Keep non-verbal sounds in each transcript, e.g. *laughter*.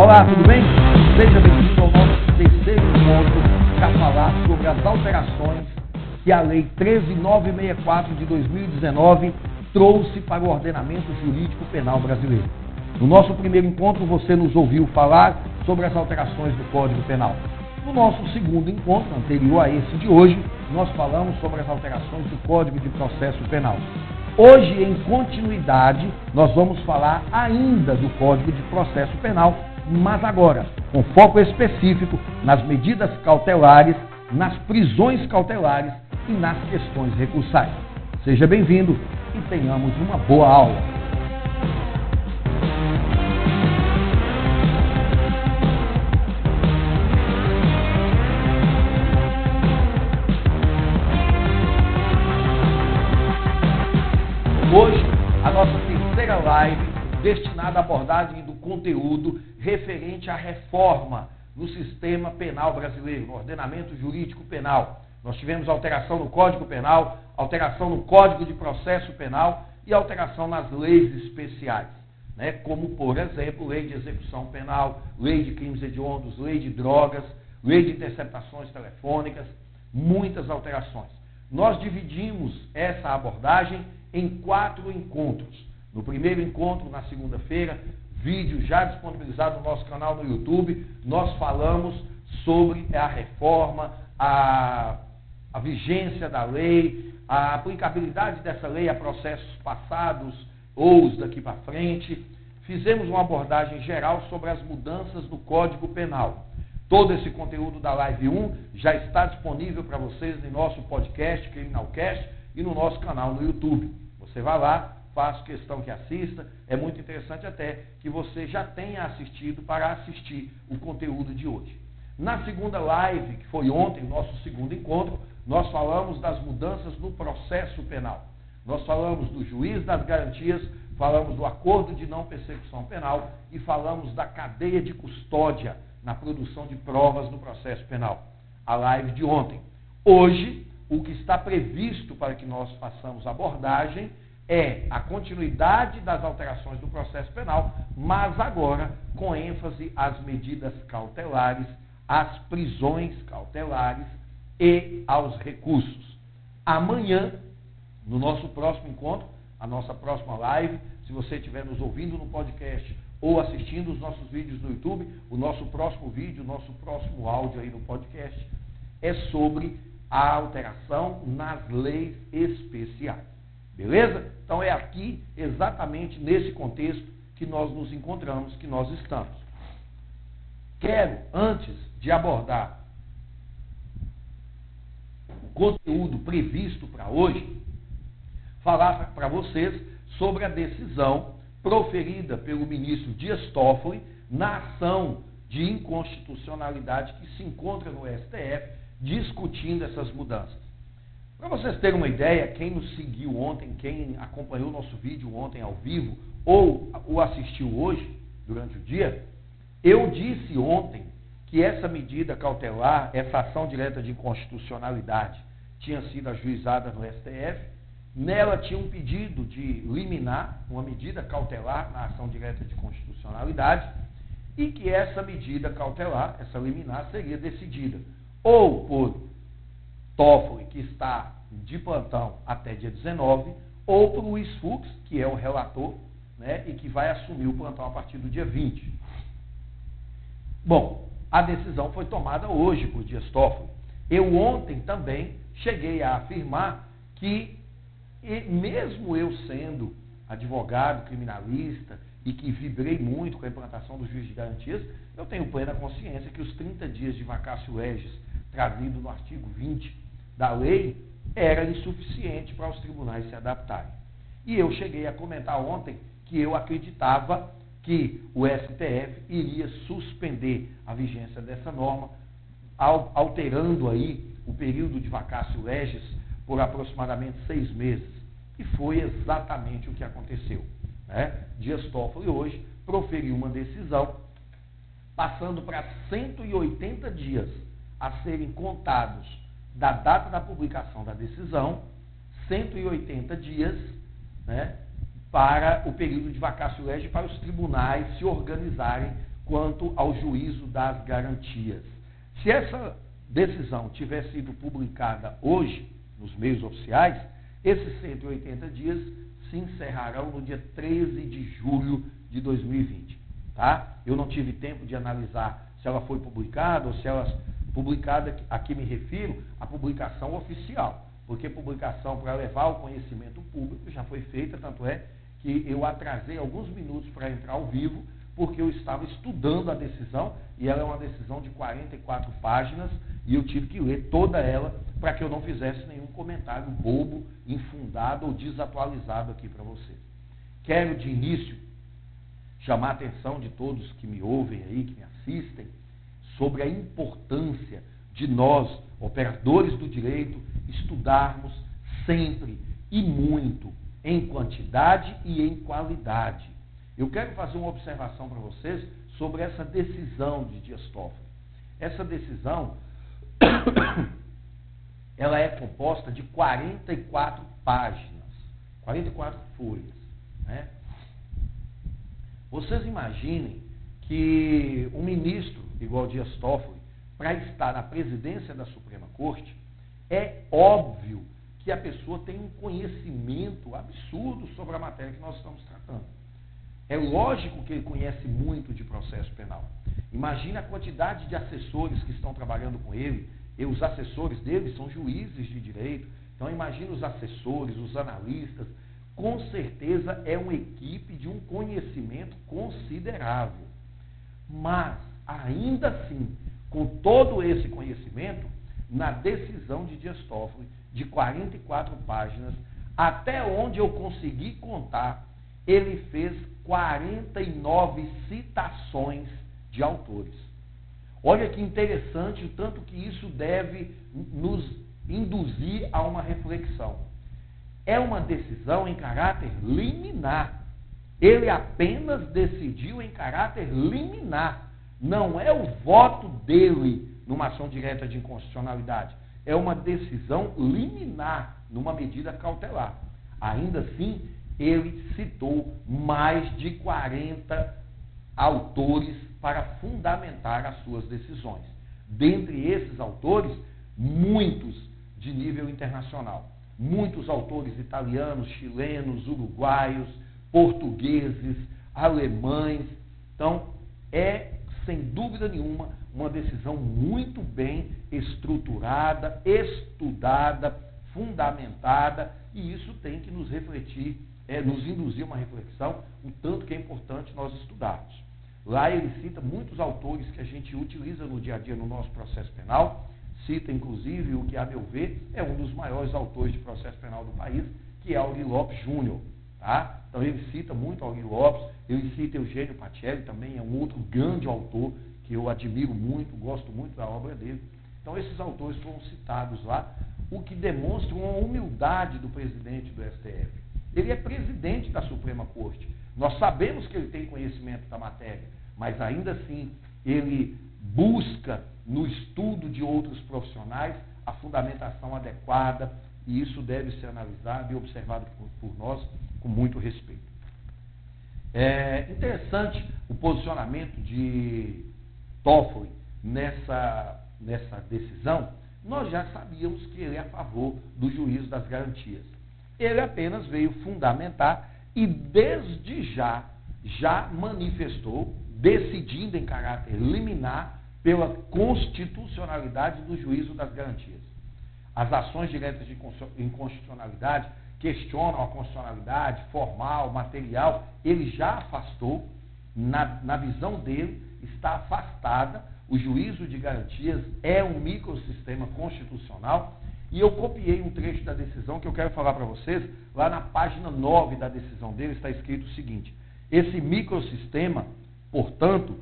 Olá, tudo bem? Seja bem-vindo ao nosso terceiro encontro para falar sobre as alterações que a Lei 13964 de 2019 trouxe para o ordenamento jurídico penal brasileiro. No nosso primeiro encontro, você nos ouviu falar sobre as alterações do Código Penal. No nosso segundo encontro, anterior a esse de hoje, nós falamos sobre as alterações do Código de Processo Penal. Hoje, em continuidade, nós vamos falar ainda do Código de Processo Penal, mas agora com foco específico nas medidas cautelares, nas prisões cautelares e nas questões recursais. Seja bem-vindo e tenhamos uma boa aula. Hoje, a nossa terceira live destinada à abordagem do conteúdo referente à reforma no sistema penal brasileiro, no ordenamento jurídico penal. Nós tivemos alteração no Código Penal, alteração no Código de Processo Penal e alteração nas leis especiais, né? como, por exemplo, lei de execução penal, lei de crimes hediondos, lei de drogas, lei de interceptações telefônicas, muitas alterações. Nós dividimos essa abordagem em quatro encontros. No primeiro encontro, na segunda-feira, vídeo já disponibilizado no nosso canal no YouTube, nós falamos sobre a reforma, a, a vigência da lei, a aplicabilidade dessa lei a processos passados ou os daqui para frente. Fizemos uma abordagem geral sobre as mudanças no Código Penal. Todo esse conteúdo da Live 1 já está disponível para vocês em nosso podcast, Criminalcast, e no nosso canal no YouTube. Você vai lá, faço questão que assista. É muito interessante até que você já tenha assistido para assistir o conteúdo de hoje. Na segunda live, que foi ontem, nosso segundo encontro, nós falamos das mudanças no processo penal. Nós falamos do juiz das garantias, falamos do acordo de não persecução penal e falamos da cadeia de custódia na produção de provas no processo penal. A live de ontem. Hoje, o que está previsto para que nós façamos abordagem é a continuidade das alterações do processo penal, mas agora com ênfase às medidas cautelares, às prisões cautelares e aos recursos. Amanhã, no nosso próximo encontro, a nossa próxima live, se você estiver nos ouvindo no podcast ou assistindo os nossos vídeos no YouTube, o nosso próximo vídeo, o nosso próximo áudio aí no podcast é sobre a alteração nas leis especiais. Beleza? Então é aqui, exatamente nesse contexto, que nós nos encontramos, que nós estamos. Quero, antes de abordar o conteúdo previsto para hoje, falar para vocês sobre a decisão proferida pelo ministro Dias Toffoli na ação de inconstitucionalidade que se encontra no STF discutindo essas mudanças. Para vocês terem uma ideia, quem nos seguiu ontem, quem acompanhou o nosso vídeo ontem ao vivo, ou o assistiu hoje, durante o dia, eu disse ontem que essa medida cautelar, essa ação direta de inconstitucionalidade, tinha sido ajuizada no STF. Nela tinha um pedido de liminar, uma medida cautelar na ação direta de constitucionalidade, e que essa medida cautelar, essa liminar, seria decidida ou por Toffoli, que está de plantão até dia 19, ou por Luiz Fux, que é o relator, né, e que vai assumir o plantão a partir do dia 20. Bom, a decisão foi tomada hoje por Dias Toffoli. Eu ontem também cheguei a afirmar que, mesmo eu sendo advogado criminalista e que vibrei muito com a implantação do juiz de garantias, eu tenho plena consciência que os 30 dias de vacácio legis trazido no artigo 20 da lei era insuficiente para os tribunais se adaptarem. E eu cheguei a comentar ontem que eu acreditava que o STF iria suspender a vigência dessa norma, alterando aí o período de vacácio legis por aproximadamente seis meses. E foi exatamente o que aconteceu. Né? Dias Toffoli hoje proferiu uma decisão passando para 180 dias a serem contados da data da publicação da decisão, 180 dias né, para o período de vacácio legis para os tribunais se organizarem quanto ao juízo das garantias. Se essa decisão tiver sido publicada hoje nos meios oficiais, esses 180 dias se encerrarão no dia 13 de julho de 2020. Tá? Eu não tive tempo de analisar se ela foi publicada ou se ela publicada, aqui me refiro à publicação oficial, porque publicação para levar ao conhecimento público já foi feita, tanto é que eu atrasei alguns minutos para entrar ao vivo, porque eu estava estudando a decisão e ela é uma decisão de 44 páginas e eu tive que ler toda ela para que eu não fizesse nenhum comentário bobo, infundado ou desatualizado aqui para vocês. Quero de início chamar a atenção de todos que me ouvem aí, que me assistem, sobre a importância de nós, operadores do direito, estudarmos sempre e muito, em quantidade e em qualidade. Eu quero fazer uma observação para vocês sobre essa decisão de Dias Toffoli. Essa decisão *coughs* ela é composta de 44 páginas, 44 folhas. Né? Vocês imaginem que um ministro igual Dias Toffoli, para estar na presidência da Suprema Corte, é óbvio que a pessoa tem um conhecimento absurdo sobre a matéria que nós estamos tratando. É lógico que ele conhece muito de processo penal. Imagine a quantidade de assessores que estão trabalhando com ele, e os assessores dele são juízes de direito. Então imagine os assessores, os analistas. Com certeza é uma equipe de um conhecimento considerável. Mas ainda assim, com todo esse conhecimento, na decisão de Dias Toffoli, de 44 páginas, até onde eu consegui contar, ele fez 49 citações de autores. Olha que interessante o tanto que isso deve nos induzir a uma reflexão. É uma decisão em caráter liminar. Ele apenas decidiu em caráter liminar não é o voto dele numa ação direta de inconstitucionalidade. É uma decisão liminar numa medida cautelar. Ainda assim, ele citou mais de 40 autores para fundamentar as suas decisões. Dentre esses autores, muitos de nível internacional. Muitos autores italianos, chilenos, uruguaios, portugueses, alemães. Então, é sem dúvida nenhuma, uma decisão muito bem estruturada, estudada, fundamentada, e isso tem que nos refletir, é, nos induzir uma reflexão, o tanto que é importante nós estudarmos. Lá ele cita muitos autores que a gente utiliza no dia a dia no nosso processo penal, cita inclusive o que, a meu ver, é um dos maiores autores de processo penal do país, que é Auri Lopes Júnior. Tá? Então ele cita muito Auri Lopes, ele cita Eugênio Pacelli, também é um outro grande autor que eu admiro muito, gosto muito da obra dele. Então esses autores foram citados lá, o que demonstra uma humildade do presidente do STF. Ele é presidente da Suprema Corte. Nós sabemos que ele tem conhecimento da matéria, mas ainda assim ele busca no estudo de outros profissionais a fundamentação adequada, e isso deve ser analisado e observado por, por nós com muito respeito. É interessante o posicionamento de Toffoli nessa, nessa decisão. Nós já sabíamos que ele é a favor do juízo das garantias. Ele apenas veio fundamentar e desde já já manifestou, decidindo em caráter liminar pela constitucionalidade do juízo das garantias. As ações diretas de inconstitucionalidade questionam a constitucionalidade formal, material, ele já afastou, na, na visão dele, está afastada. O juízo de garantias é um microsistema constitucional. E eu copiei um trecho da decisão que eu quero falar para vocês. Lá na página 9 da decisão dele está escrito o seguinte: esse microsistema, portanto,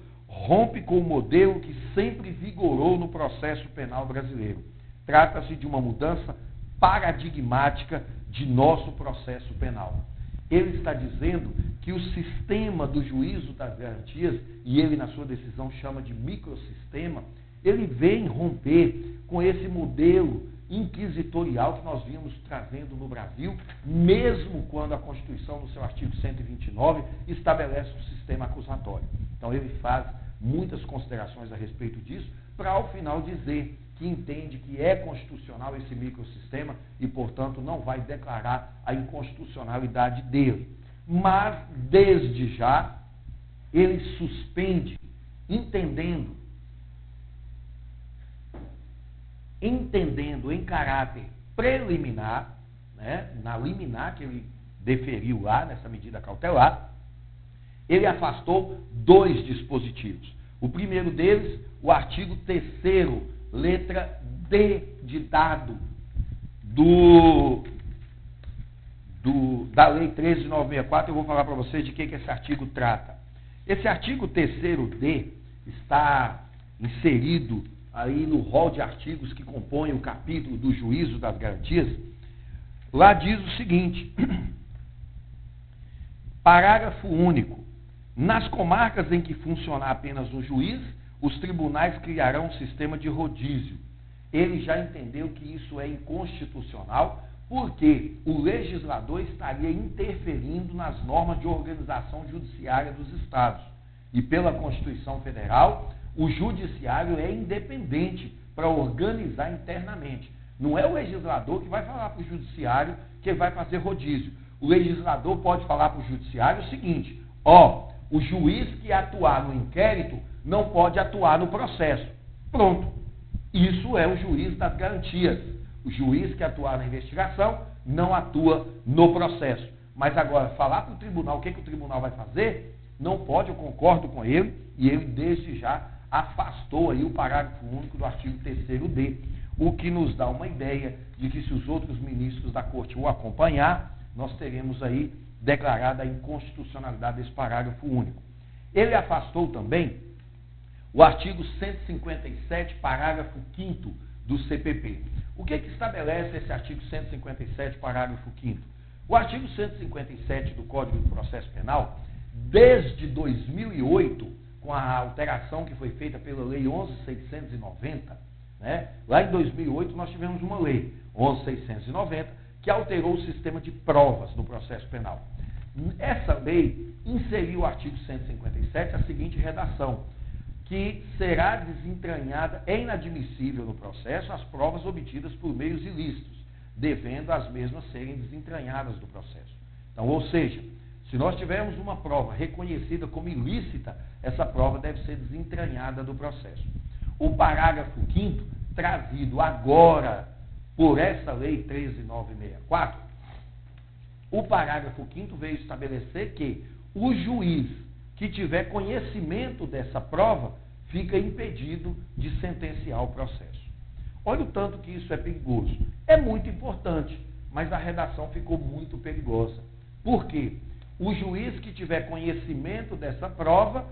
rompe com o modelo que sempre vigorou no processo penal brasileiro. Trata-se de uma mudança paradigmática de nosso processo penal. Ele está dizendo que o sistema do juízo das garantias, e ele na sua decisão chama de microsistema, ele vem romper com esse modelo inquisitorial que nós vimos trazendo no Brasil, mesmo quando a Constituição, no seu artigo 129, estabelece um sistema acusatório. Então ele faz muitas considerações a respeito disso, para ao final dizer que entende que é constitucional esse microsistema e, portanto, não vai declarar a inconstitucionalidade dele. Mas, desde já, ele suspende, entendendo, entendendo em caráter preliminar, né, na liminar que ele deferiu lá, nessa medida cautelar, ele afastou dois dispositivos. O primeiro deles, o artigo 3 letra D de dado do, do, da Lei 13.964, eu vou falar para vocês de que, que esse artigo trata. Esse artigo 3 D está inserido aí no rol de artigos que compõem o capítulo do juízo das garantias. Lá diz o seguinte: *clears throat* parágrafo único. Nas comarcas em que funcionar apenas um juiz, os tribunais criarão um sistema de rodízio. Ele já entendeu que isso é inconstitucional, porque o legislador estaria interferindo nas normas de organização judiciária dos estados. E pela Constituição Federal, o judiciário é independente para organizar internamente. Não é o legislador que vai falar para o judiciário que vai fazer rodízio. O legislador pode falar para o judiciário o seguinte: ó, o juiz que atuar no inquérito não pode atuar no processo. Pronto. Isso é o juiz das garantias. O juiz que atuar na investigação não atua no processo. Mas agora, falar para o tribunal o que, que o tribunal vai fazer, não pode, eu concordo com ele, e ele desde já afastou aí o parágrafo único do artigo 3D, o que nos dá uma ideia de que se os outros ministros da corte o acompanhar, nós teremos aí declarada a inconstitucionalidade desse parágrafo único. Ele afastou também o artigo 157, parágrafo 5 do CPP. O que, que estabelece esse artigo 157, parágrafo 5 O artigo 157 do Código de Processo Penal, desde 2008, com a alteração que foi feita pela Lei 11.690, né? lá em 2008 nós tivemos uma lei, 11.690, que alterou o sistema de provas no processo penal. Essa lei inseriu o artigo 157 a seguinte redação: que será desentranhada, é inadmissível no processo as provas obtidas por meios ilícitos, devendo as mesmas serem desentranhadas do processo. Então, ou seja, se nós tivermos uma prova reconhecida como ilícita, essa prova deve ser desentranhada do processo. O parágrafo 5 trazido agora por essa lei 13964, o parágrafo 5 veio estabelecer que o juiz que tiver conhecimento dessa prova fica impedido de sentenciar o processo. Olha o tanto que isso é perigoso. É muito importante, mas a redação ficou muito perigosa. Por quê? O juiz que tiver conhecimento dessa prova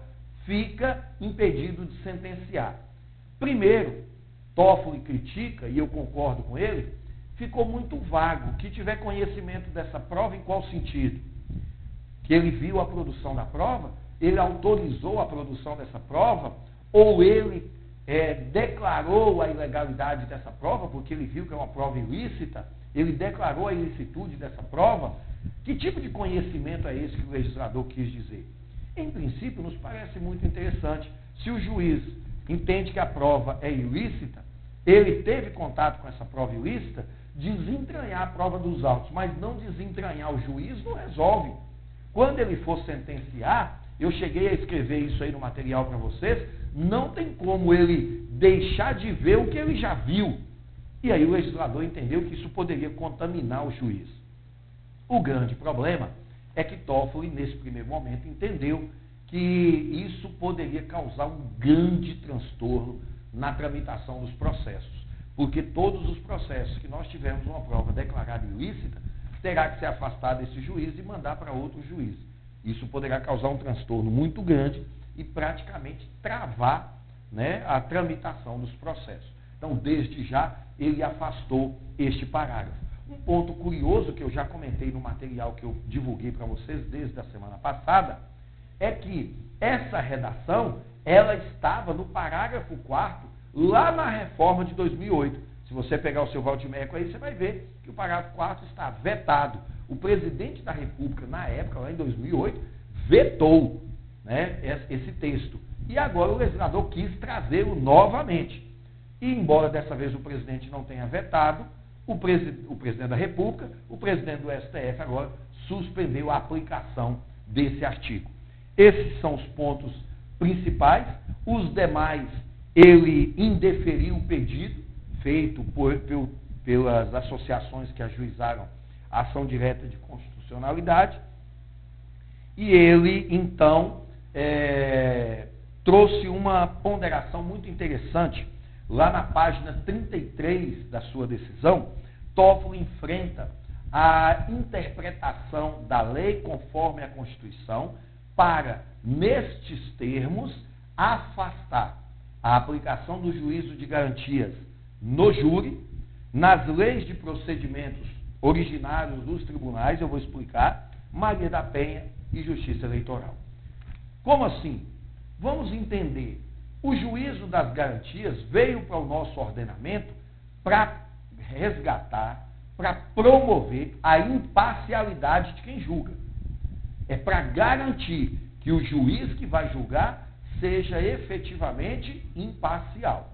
fica impedido de sentenciar. Primeiro, Toffoli critica, e eu concordo com ele, ficou muito vago. Que tiver conhecimento dessa prova, em qual sentido? Que ele viu a produção da prova, ele autorizou a produção dessa prova, ou ele é, declarou a ilegalidade dessa prova, porque ele viu que é uma prova ilícita, ele declarou a ilicitude dessa prova. Que tipo de conhecimento é esse que o legislador quis dizer? Em princípio, nos parece muito interessante. Se o juiz entende que a prova é ilícita, ele teve contato com essa prova ilícita, desentranhar a prova dos autos, mas não desentranhar o juiz não resolve. Quando ele for sentenciar, eu cheguei a escrever isso aí no material para vocês, não tem como ele deixar de ver o que ele já viu. E aí o legislador entendeu que isso poderia contaminar o juiz. O grande problema é que Toffoli, nesse primeiro momento, entendeu que isso poderia causar um grande transtorno na tramitação dos processos. Porque todos os processos que nós tivermos uma prova declarada ilícita, terá que ser afastado desse juiz e mandar para outro juiz. Isso poderá causar um transtorno muito grande e praticamente travar né, a tramitação dos processos. Então, desde já, ele afastou este parágrafo. Um ponto curioso que eu já comentei no material que eu divulguei para vocês desde a semana passada é que essa redação ela estava no parágrafo 4 lá na reforma de 2008. Se você pegar o seu Valdimeco aí, você vai ver que o parágrafo 4 está vetado. O presidente da República, na época, lá em 2008, vetou. né, esse texto. E agora o legislador quis trazê-lo novamente. E embora dessa vez o presidente não tenha vetado, o, presi o presidente da República, o presidente do STF agora suspendeu a aplicação desse artigo. Esses são os pontos principais. Os demais, ele indeferiu o pedido feito por, por, pelas associações que ajuizaram a ação direta de constitucionalidade. E ele, então, é, trouxe uma ponderação muito interessante. Lá na página 33 da sua decisão, Toffoli enfrenta a interpretação da lei conforme a Constituição para, nestes termos, afastar a aplicação do juízo de garantias no júri, nas leis de procedimentos originários dos tribunais, eu vou explicar, Maria da Penha e Justiça Eleitoral. Como assim? Vamos entender. O juízo das garantias veio para o nosso ordenamento para resgatar, para promover a imparcialidade de quem julga. É para garantir que o juiz que vai julgar seja efetivamente imparcial.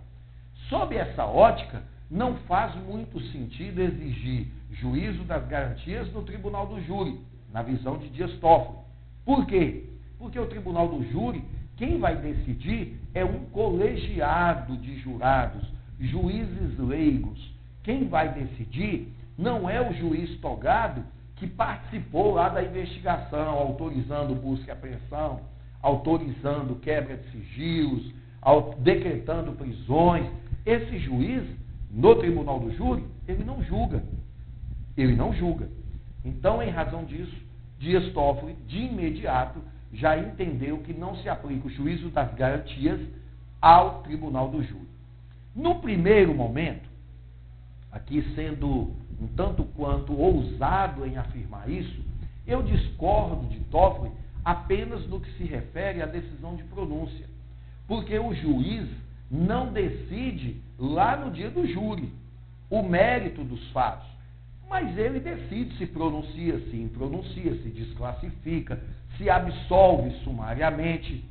Sob essa ótica, não faz muito sentido exigir juízo das garantias no tribunal do júri, na visão de Dias Toffoli. Por quê? Porque o tribunal do júri, quem vai decidir é um colegiado de jurados, juízes leigos. Quem vai decidir não é o juiz togado que participou lá da investigação, autorizando busca e apreensão, autorizando quebra de sigilos, decretando prisões. Esse juiz, no tribunal do júri, ele não julga. Ele não julga. Então, em razão disso, Dias Toffoli, de imediato, já entendeu que não se aplica o juízo das garantias ao tribunal do júri. No primeiro momento, aqui sendo um tanto quanto ousado em afirmar isso, eu discordo de Toffoli apenas no que se refere à decisão de pronúncia. Porque o juiz não decide lá no dia do júri o mérito dos fatos. Mas ele decide se pronuncia, se impronuncia, se desclassifica, se absolve sumariamente.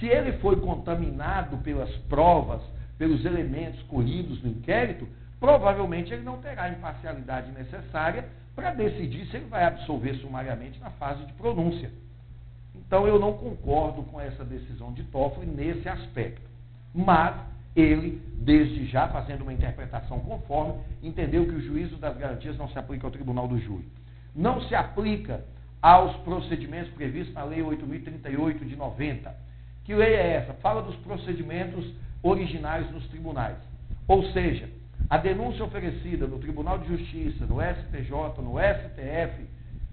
Se ele foi contaminado pelas provas, pelos elementos colhidos no inquérito, provavelmente ele não terá a imparcialidade necessária para decidir se ele vai absolver sumariamente na fase de pronúncia. Então eu não concordo com essa decisão de Toffoli nesse aspecto. Mas ele, desde já fazendo uma interpretação conforme, entendeu que o juízo das garantias não se aplica ao tribunal do júri. Não se aplica aos procedimentos previstos na Lei 8.038 de 90. Que lei é essa? Fala dos procedimentos originais nos tribunais. Ou seja, a denúncia oferecida no Tribunal de Justiça, no STJ, no STF,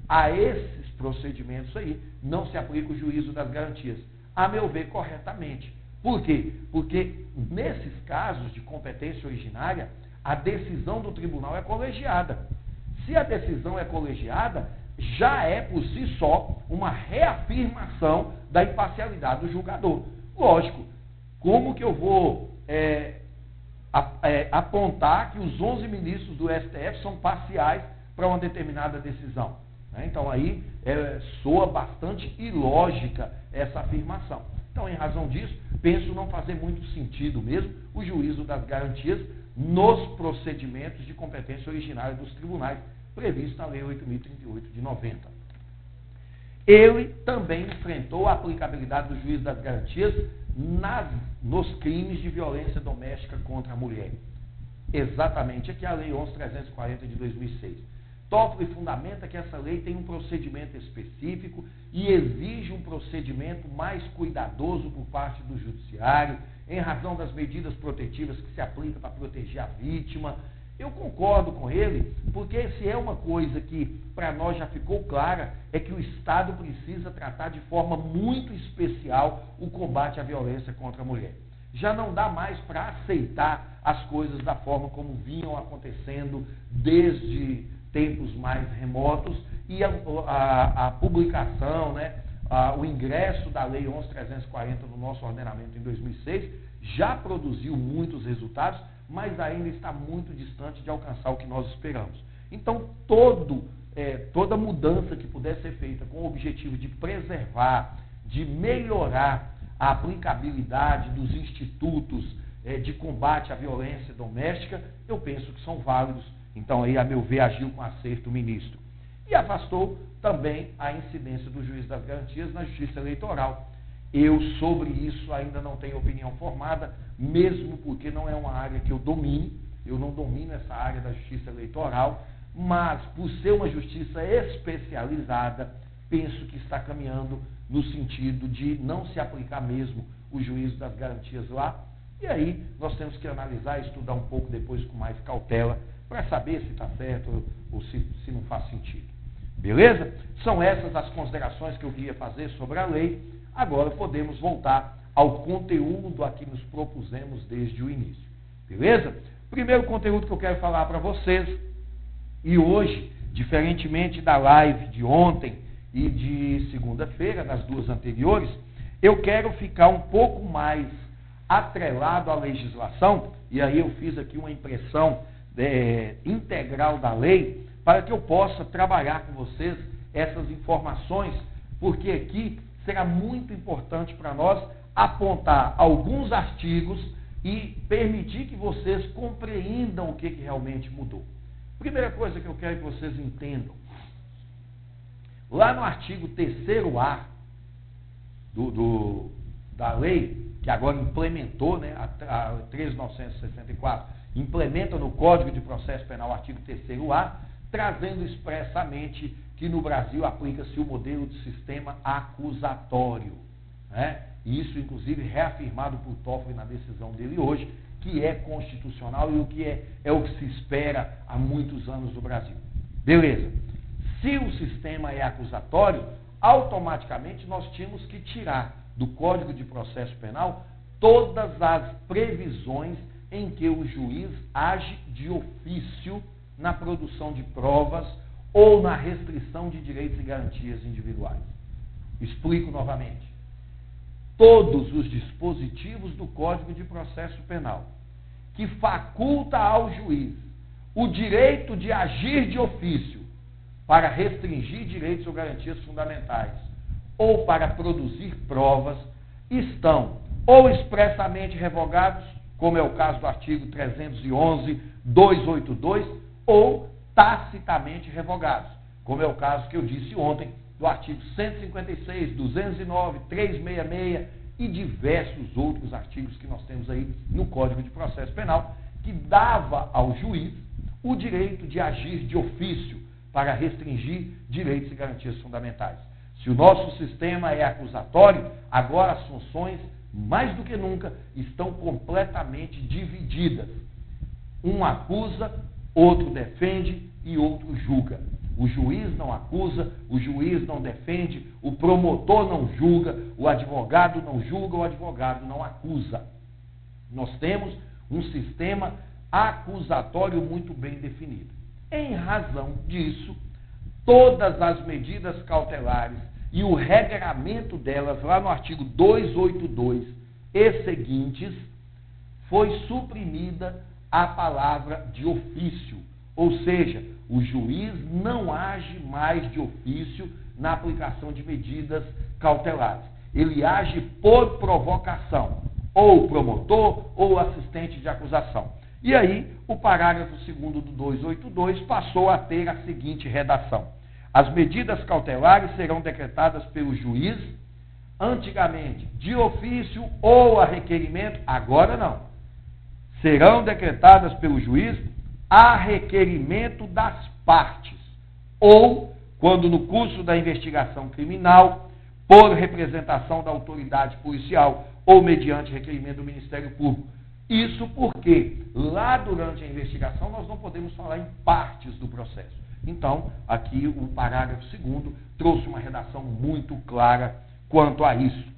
a esses procedimentos aí, não se aplica o juízo das garantias. A meu ver, corretamente. Por quê? Porque nesses casos de competência originária, a decisão do tribunal é colegiada. Se a decisão é colegiada, já é por si só uma reafirmação da imparcialidade do julgador. Lógico, como que eu vou é, apontar que os 11 ministros do STF são parciais para uma determinada decisão. Né? Então aí é, soa bastante ilógica essa afirmação. Então, em razão disso, penso não fazer muito sentido mesmo o juízo das garantias nos procedimentos de competência originária dos tribunais previsto na Lei 8.038 de 90. Ele também enfrentou a aplicabilidade do juízo das garantias nas, nos crimes de violência doméstica contra a mulher. Exatamente, aqui é a Lei 11.340 de 2006. Toffoli fundamenta que essa lei tem um procedimento específico e exige um procedimento mais cuidadoso por parte do judiciário, em razão das medidas protetivas que se aplicam para proteger a vítima. Eu concordo com ele, porque se é uma coisa que para nós já ficou clara, é que o Estado precisa tratar de forma muito especial o combate à violência contra a mulher. Já não dá mais para aceitar as coisas da forma como vinham acontecendo desde tempos mais remotos e a, a, a publicação, né, a, o ingresso da Lei 11.340 no nosso ordenamento em 2006 já produziu muitos resultados, mas ainda está muito distante de alcançar o que nós esperamos. Então, todo, é, toda mudança que puder ser feita com o objetivo de preservar de melhorar a aplicabilidade dos institutos é, de combate à violência doméstica, eu penso que são válidos. Então, aí, a meu ver, agiu com acerto o ministro. E afastou também a incidência do juiz das garantias na justiça eleitoral. Eu, sobre isso, ainda não tenho opinião formada, mesmo porque não é uma área que eu domine, eu não domino essa área da justiça eleitoral, mas por ser uma justiça especializada, penso que está caminhando no sentido de não se aplicar mesmo o juízo das garantias lá. E aí nós temos que analisar, estudar um pouco depois com mais cautela, para saber se está certo ou se, se não faz sentido. Beleza? São essas as considerações que eu queria fazer sobre a lei. Agora podemos voltar ao conteúdo a que nos propusemos desde o início. Beleza? Primeiro conteúdo que eu quero falar para vocês, e hoje, diferentemente da live de ontem, e de segunda-feira, nas duas anteriores, eu quero ficar um pouco mais atrelado à legislação, e aí eu fiz aqui uma impressão é, integral da lei, para que eu possa trabalhar com vocês essas informações, porque aqui será muito importante para nós apontar alguns artigos e permitir que vocês compreendam o que, que realmente mudou. Primeira coisa que eu quero que vocês entendam Lá no artigo 3A do, do, da lei, que agora implementou, né, a, a 13.964, implementa no Código de Processo Penal o artigo 3A, trazendo expressamente que no Brasil aplica-se o modelo de sistema acusatório. Né? Isso, inclusive, reafirmado por Toffoli na decisão dele hoje, que é constitucional e o que é, é o que se espera há muitos anos no Brasil. Beleza. Se o sistema é acusatório, automaticamente nós tínhamos que tirar do Código de Processo Penal todas as previsões em que o juiz age de ofício na produção de provas ou na restrição de direitos e garantias individuais. Explico novamente. Todos os dispositivos do Código de Processo Penal que faculta ao juiz o direito de agir de ofício para restringir direitos ou garantias fundamentais ou para produzir provas estão ou expressamente revogados, como é o caso do artigo 311, 282, ou tacitamente revogados, como é o caso que eu disse ontem do artigo 156, 209, 366 e diversos outros artigos que nós temos aí no Código de Processo Penal, que dava ao juiz o direito de agir de ofício para restringir direitos e garantias fundamentais. Se o nosso sistema é acusatório, agora as funções, mais do que nunca, estão completamente divididas. Um acusa, outro defende e outro julga. O juiz não acusa, o juiz não defende, o promotor não julga, o advogado não julga, o advogado não acusa. Nós temos um sistema acusatório muito bem definido. Em razão disso, todas as medidas cautelares e o regramento delas, lá no artigo 282 e seguintes, foi suprimida a palavra de ofício. Ou seja, o juiz não age mais de ofício na aplicação de medidas cautelares. Ele age por provocação, ou promotor ou assistente de acusação. E aí, o parágrafo 2 do 282 passou a ter a seguinte redação: As medidas cautelares serão decretadas pelo juiz, antigamente de ofício ou a requerimento, agora não. Serão decretadas pelo juiz a requerimento das partes, ou, quando no curso da investigação criminal, por representação da autoridade policial ou mediante requerimento do Ministério Público isso porque lá durante a investigação nós não podemos falar em partes do processo. Então, aqui o parágrafo segundo trouxe uma redação muito clara quanto a isso.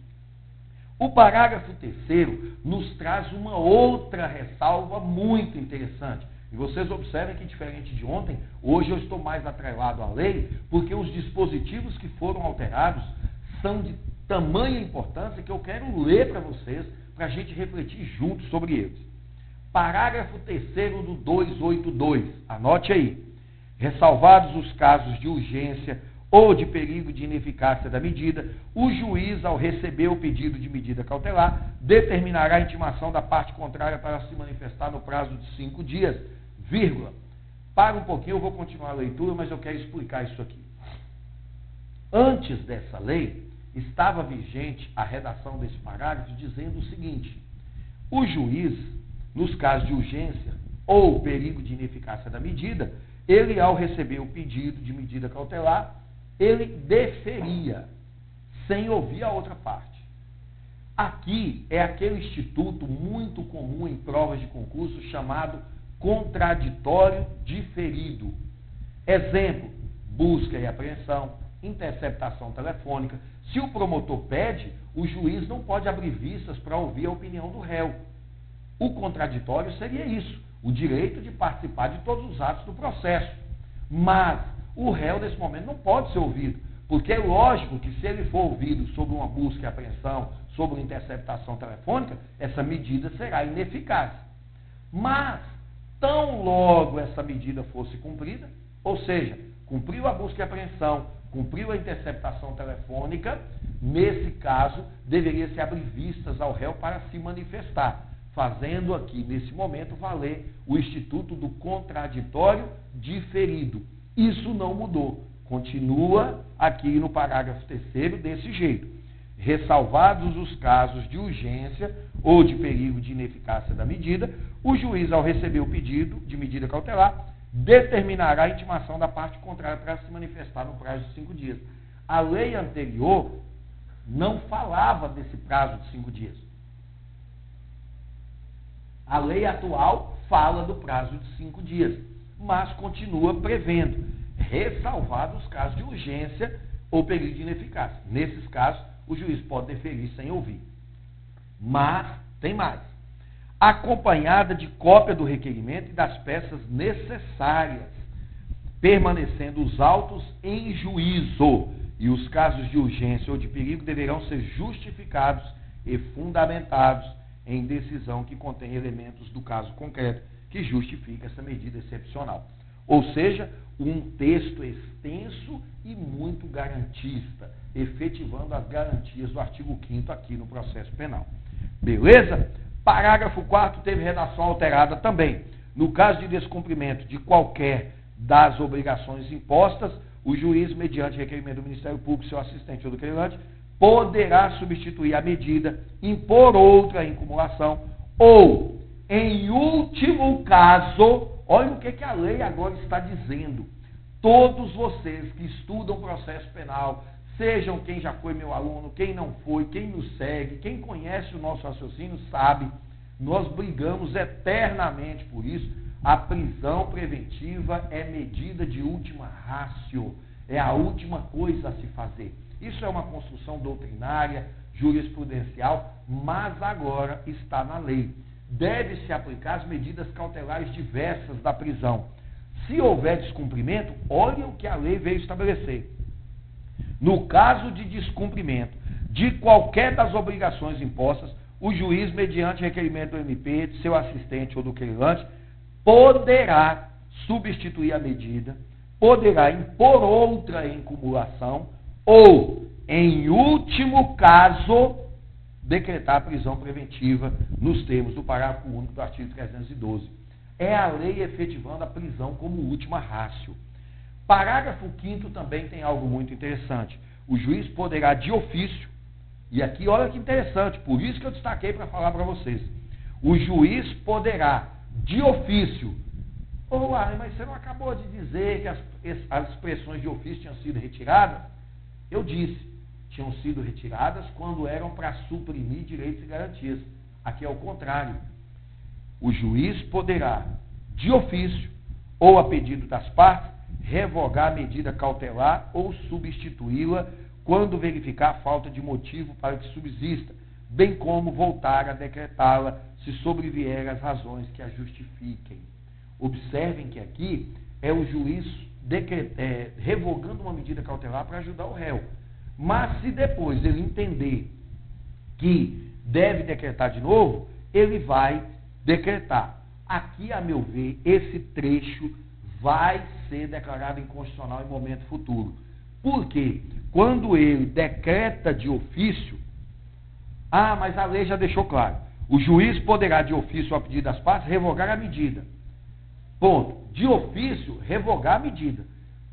O parágrafo terceiro nos traz uma outra ressalva muito interessante. E vocês observem que, diferente de ontem, hoje eu estou mais atrelado à lei, porque os dispositivos que foram alterados são de tamanha importância que eu quero ler para vocês para a gente refletir juntos sobre eles. Parágrafo 3 do 282, anote aí. Ressalvados os casos de urgência ou de perigo de ineficácia da medida, o juiz, ao receber o pedido de medida cautelar, determinará a intimação da parte contrária para se manifestar no prazo de cinco dias, vírgula. Para um pouquinho, eu vou continuar a leitura, mas eu quero explicar isso aqui. Antes dessa lei, estava vigente a redação desse parágrafo dizendo o seguinte: o juiz, nos casos de urgência ou perigo de ineficácia da medida, ele, ao receber o pedido de medida cautelar, ele deferia, sem ouvir a outra parte. Aqui é aquele instituto muito comum em provas de concurso chamado contraditório diferido. Exemplo: busca e apreensão, interceptação telefônica. Se o promotor pede, o juiz não pode abrir vistas para ouvir a opinião do réu. O contraditório seria isso: o direito de participar de todos os atos do processo. Mas o réu, nesse momento, não pode ser ouvido. Porque é lógico que se ele for ouvido sobre uma busca e apreensão, sobre uma interceptação telefônica, essa medida será ineficaz. Mas, tão logo essa medida fosse cumprida, ou seja, cumpriu a busca e apreensão, cumpriu a interceptação telefônica, nesse caso, deveria se abrir vistas ao réu para se manifestar, fazendo aqui, nesse momento, valer o instituto do contraditório diferido. Isso não mudou. Continua aqui no parágrafo terceiro desse jeito. Ressalvados os casos de urgência ou de perigo de ineficácia da medida, o juiz, ao receber o pedido de medida cautelar, determinará a intimação da parte contrária para se manifestar no prazo de cinco dias. A lei anterior não falava desse prazo de cinco dias. A lei atual fala do prazo de cinco dias mas continua prevendo, ressalvados os casos de urgência ou perigo de ineficácia. Nesses casos, o juiz pode deferir sem ouvir. Mas, tem mais. Acompanhada de cópia do requerimento e das peças necessárias, permanecendo os autos em juízo. E os casos de urgência ou de perigo deverão ser justificados e fundamentados em decisão que contém elementos do caso concreto que justifica essa medida excepcional. Ou seja, um texto extenso e muito garantista, efetivando as garantias do artigo 5 aqui no processo penal. Beleza? Parágrafo 4 teve redação alterada também. No caso de descumprimento de qualquer das obrigações impostas, o juiz, mediante requerimento do Ministério Público, seu assistente ou do querelante, poderá substituir a medida, impor outra incumulação ou em último caso, olha o que, que a lei agora está dizendo. Todos vocês que estudam processo penal, sejam quem já foi meu aluno, quem não foi, quem nos segue, quem conhece o nosso raciocínio, sabe, nós brigamos eternamente por isso. A prisão preventiva é medida de última rácio, é a última coisa a se fazer. Isso é uma construção doutrinária, jurisprudencial, mas agora está na lei deve-se aplicar as medidas cautelares diversas da prisão. Se houver descumprimento, olhe o que a lei veio estabelecer. No caso de descumprimento de qualquer das obrigações impostas, o juiz, mediante requerimento do MP, de seu assistente ou do querelante, poderá substituir a medida, poderá impor outra em cumulação ou, em último caso, decretar a prisão preventiva nos termos do parágrafo único do artigo 312. É a lei efetivando a prisão como última rácio. Parágrafo 5 também tem algo muito interessante. O juiz poderá de ofício, e aqui olha que interessante, por isso que eu destaquei para falar para vocês. O juiz poderá de ofício. Ô, oh, mas você não acabou de dizer que as, as expressões de ofício tinham sido retiradas? Eu disse tinham sido retiradas quando eram para suprimir direitos e garantias. Aqui é o contrário. O juiz poderá, de ofício ou a pedido das partes, revogar a medida cautelar ou substituí-la quando verificar falta de motivo para que subsista, bem como voltar a decretá-la se sobrevier as razões que a justifiquem. Observem que aqui é o juiz é, revogando uma medida cautelar para ajudar o réu. Mas se depois ele entender que deve decretar de novo, ele vai decretar. Aqui, a meu ver, esse trecho vai ser declarado inconstitucional em momento futuro. Porque quando ele decreta de ofício, ah, mas a lei já deixou claro. O juiz poderá, de ofício a pedido das partes, revogar a medida. Ponto. De ofício, revogar a medida.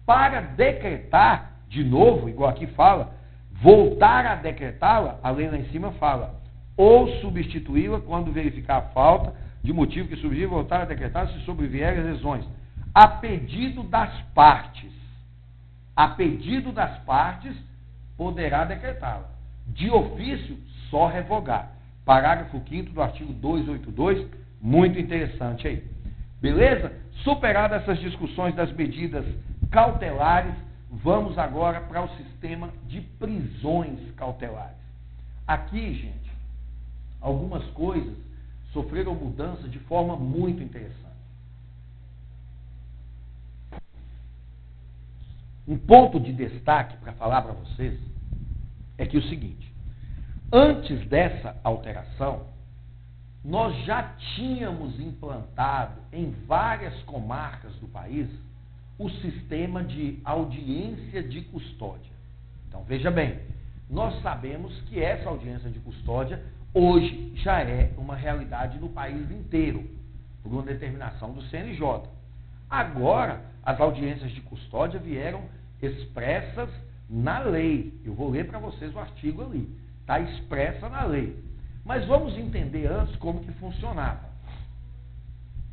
Para decretar, de novo, igual aqui fala, voltar a decretá-la, a lei lá em cima fala, ou substituí-la quando verificar a falta de motivo que subsistir, voltar a decretar se sobrevierem lesões. A pedido das partes. A pedido das partes, poderá decretá-la. De ofício, só revogar. Parágrafo 5 do artigo 282, muito interessante aí. Beleza? Superadas essas discussões das medidas cautelares, vamos agora para o sistema de prisões cautelares. Aqui, gente, algumas coisas sofreram mudança de forma muito interessante. Um ponto de destaque para falar para vocês é que é o seguinte: antes dessa alteração, nós já tínhamos implantado em várias comarcas do país o sistema de audiência de custódia. Então veja bem, nós sabemos que essa audiência de custódia hoje já é uma realidade no país inteiro, por uma determinação do CNJ. Agora, as audiências de custódia vieram expressas na lei. Eu vou ler para vocês o artigo ali. Está expressa na lei. Mas vamos entender antes como que funcionava.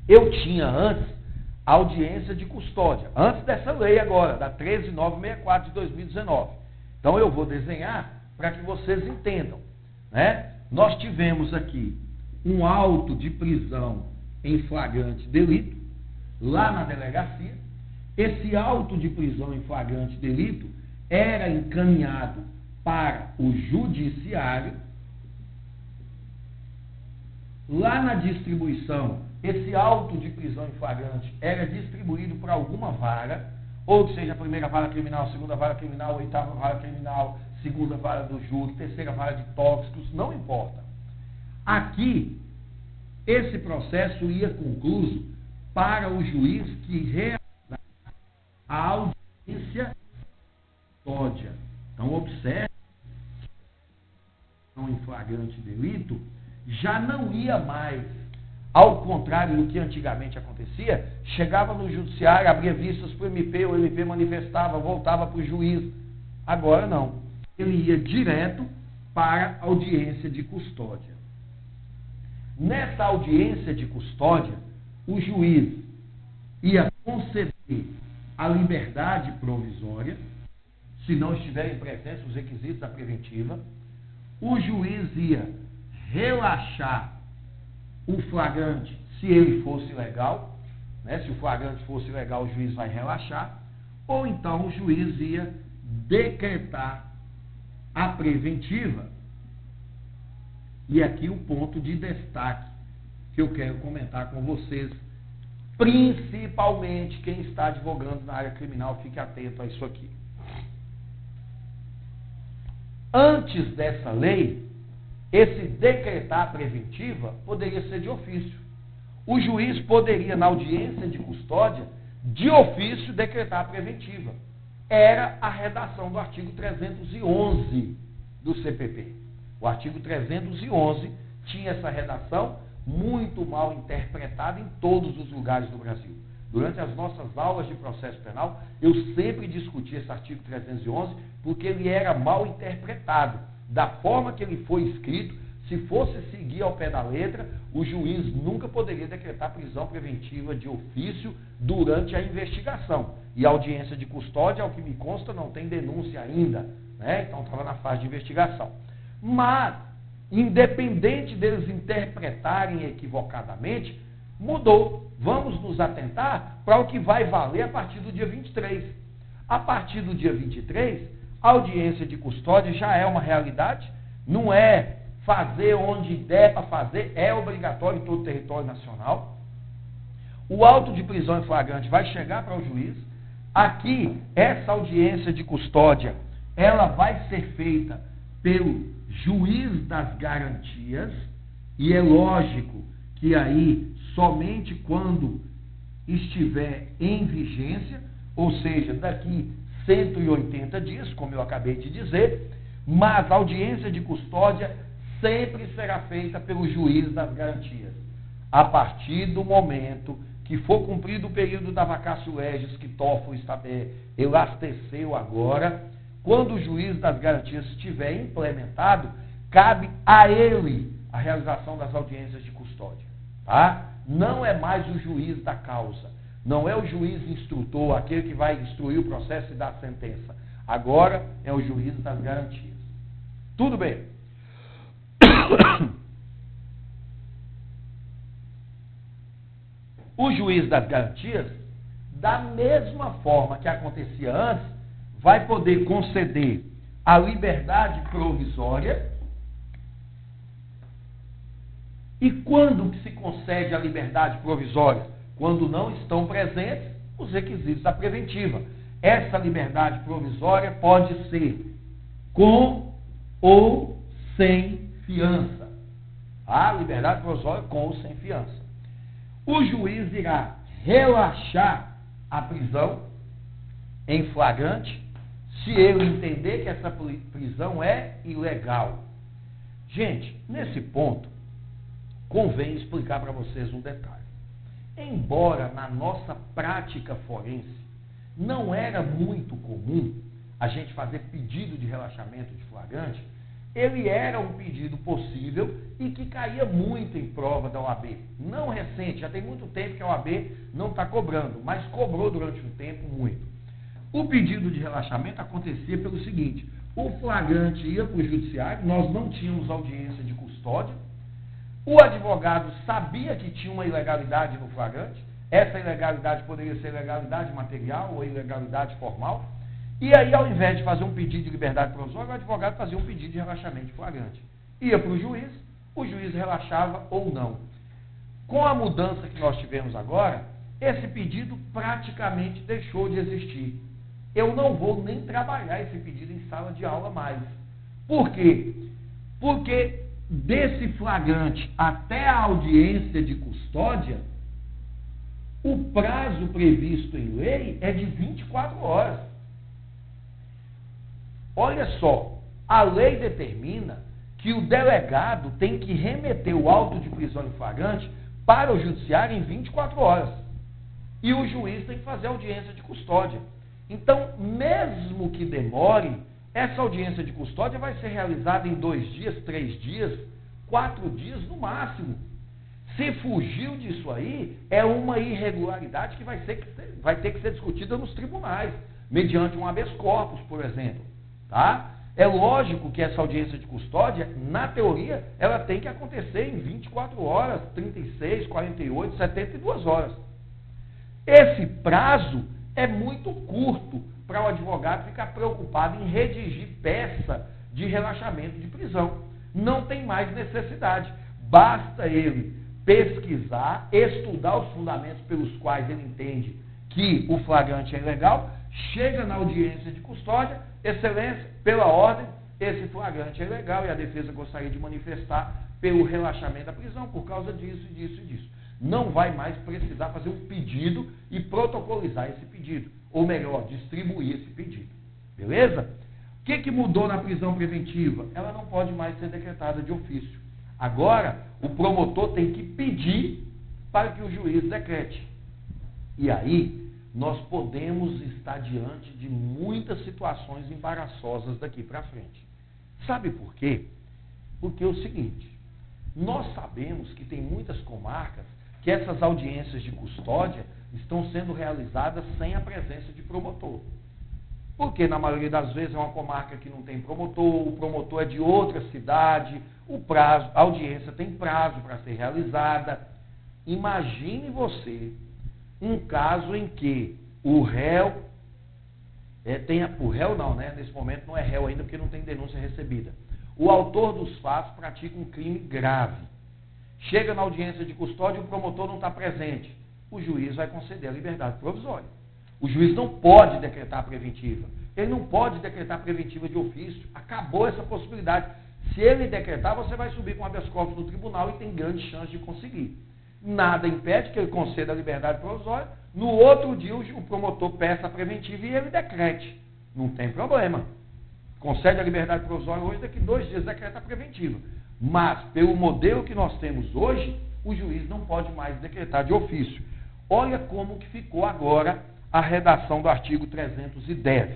Eu tinha antes audiência de custódia, antes dessa lei agora, da 13964 de 2019. Então eu vou desenhar para que vocês entendam. Né? Nós tivemos aqui um auto de prisão em flagrante delito, lá na delegacia. Esse auto de prisão em flagrante delito era encaminhado para o judiciário. Lá na distribuição, esse auto de prisão em flagrante era distribuído para alguma vara, ou que seja a primeira vara criminal, segunda vara criminal, oitava vara criminal, segunda vara do júri, terceira vara de tóxicos, não importa. Aqui, esse processo ia concluso para o juiz que realizar a audiência custódia. Então, observe, em flagrante delito, já não ia mais, ao contrário do que antigamente acontecia, chegava no judiciário, abria vistas para o MP, o MP manifestava, voltava para o juiz. Agora não ele ia direto para a audiência de custódia. Nessa audiência de custódia, o juiz ia conceder a liberdade provisória, se não estiverem presentes os requisitos da preventiva, o juiz ia relaxar o flagrante se ele fosse legal, né? se o flagrante fosse legal, o juiz vai relaxar, ou então o juiz ia decretar a preventiva. E aqui o ponto de destaque que eu quero comentar com vocês, principalmente quem está advogando na área criminal, fique atento a isso aqui. Antes dessa lei, esse decretar preventiva poderia ser de ofício. O juiz poderia, na audiência de custódia, de ofício decretar preventiva era a redação do artigo 311 do CPP. O artigo 311 tinha essa redação muito mal interpretada em todos os lugares do Brasil. Durante as nossas aulas de processo penal, eu sempre discuti esse artigo 311 porque ele era mal interpretado. Da forma que ele foi escrito, se fosse seguir ao pé da letra, o juiz nunca poderia decretar prisão preventiva de ofício durante a investigação. E a audiência de custódia, ao que me consta, não tem denúncia ainda. Né? Então estava na fase de investigação. Mas, independente deles interpretarem equivocadamente, mudou. Vamos nos atentar para o que vai valer a partir do dia 23. A partir do dia 23, a audiência de custódia já é uma realidade, não é fazer onde der para fazer, é obrigatório em todo o território nacional. O auto de prisão em flagrante vai chegar para o juiz. Aqui, essa audiência de custódia, ela vai ser feita pelo juiz das garantias, e é lógico que aí, somente quando estiver em vigência, ou seja, daqui 180 dias, como eu acabei de dizer, mas a audiência de custódia sempre será feita pelo juiz das garantias. A partir do momento que for cumprido o período da vacácio legis que Toffo elasteceu agora, quando o juiz das garantias estiver implementado, cabe a ele a realização das audiências de custódia. Tá? Não é mais o juiz da causa. Não é o juiz instrutor, aquele que vai instruir o processo e dar a sentença. Agora é o juiz das garantias. Tudo bem. *coughs* O juiz das garantias, da mesma forma que acontecia antes, vai poder conceder a liberdade provisória. E quando se concede a liberdade provisória? Quando não estão presentes os requisitos da preventiva. Essa liberdade provisória pode ser com ou sem fiança. A liberdade provisória com ou sem fiança. O juiz irá relaxar a prisão em flagrante se ele entender que essa prisão é ilegal. Gente, nesse ponto, convém explicar para vocês um detalhe. Embora na nossa prática forense não era muito comum a gente fazer pedido de relaxamento de flagrante, ele era um pedido possível e que caía muito em prova da OAB. Não recente, já tem muito tempo que a OAB não está cobrando, mas cobrou durante um tempo muito. O pedido de relaxamento acontecia pelo seguinte: o flagrante ia para o judiciário, nós não tínhamos audiência de custódia, o advogado sabia que tinha uma ilegalidade no flagrante, essa ilegalidade poderia ser ilegalidade material ou ilegalidade formal, e aí, ao invés de fazer um pedido de liberdade provisória, o advogado fazia um pedido de relaxamento de flagrante. Ia para o juiz, o juiz relaxava ou não. Com a mudança que nós tivemos agora, esse pedido praticamente deixou de existir eu não vou nem trabalhar esse pedido em sala de aula mais. Por quê? Porque desse flagrante até a audiência de custódia, o prazo previsto em lei é de 24 horas. Olha só, a lei determina que o delegado tem que remeter o auto de prisão em flagrante para o judiciário em 24 horas. E o juiz tem que fazer audiência de custódia. Então, mesmo que demore, essa audiência de custódia vai ser realizada em dois dias, três dias, quatro dias no máximo. Se fugiu disso aí, é uma irregularidade que vai, ser, vai ter que ser discutida nos tribunais, mediante um habeas corpus, por exemplo. Tá? É lógico que essa audiência de custódia, na teoria, ela tem que acontecer em 24 horas, 36, 48, 72 horas. Esse prazo é muito curto para o advogado ficar preocupado em redigir peça de relaxamento de prisão. Não tem mais necessidade. Basta ele pesquisar, estudar os fundamentos pelos quais ele entende que o flagrante é ilegal, chega na audiência de custódia, excelência, pela ordem, esse flagrante é ilegal e a defesa gostaria de manifestar pelo relaxamento da prisão por causa disso, disso e disso não vai mais precisar fazer um pedido e protocolizar esse pedido. Ou melhor, distribuir esse pedido. Beleza? O que, que mudou na prisão preventiva? Ela não pode mais ser decretada de ofício. Agora, o promotor tem que pedir para que o juiz decrete. E aí, nós podemos estar diante de muitas situações embaraçosas daqui para frente. Sabe por quê? Porque é o seguinte: nós sabemos que tem muitas comarcas que essas audiências de custódia estão sendo realizadas sem a presença de promotor. Porque na maioria das vezes é uma comarca que não tem promotor, o promotor é de outra cidade, o prazo, a audiência tem prazo para ser realizada. Imagine você um caso em que o réu é, tenha, o réu não, né? Nesse momento não é réu ainda porque não tem denúncia recebida. O autor dos fatos pratica um crime grave Chega na audiência de custódia o promotor não está presente. O juiz vai conceder a liberdade provisória. O juiz não pode decretar preventiva. Ele não pode decretar preventiva de ofício. Acabou essa possibilidade. Se ele decretar, você vai subir com habeas corpus no tribunal e tem grande chance de conseguir. Nada impede que ele conceda a liberdade provisória. No outro dia, o promotor peça a preventiva e ele decrete. não tem problema. Concede a liberdade provisória hoje, daqui dois dias decreta a preventiva. Mas, pelo modelo que nós temos hoje, o juiz não pode mais decretar de ofício. Olha como que ficou agora a redação do artigo 310.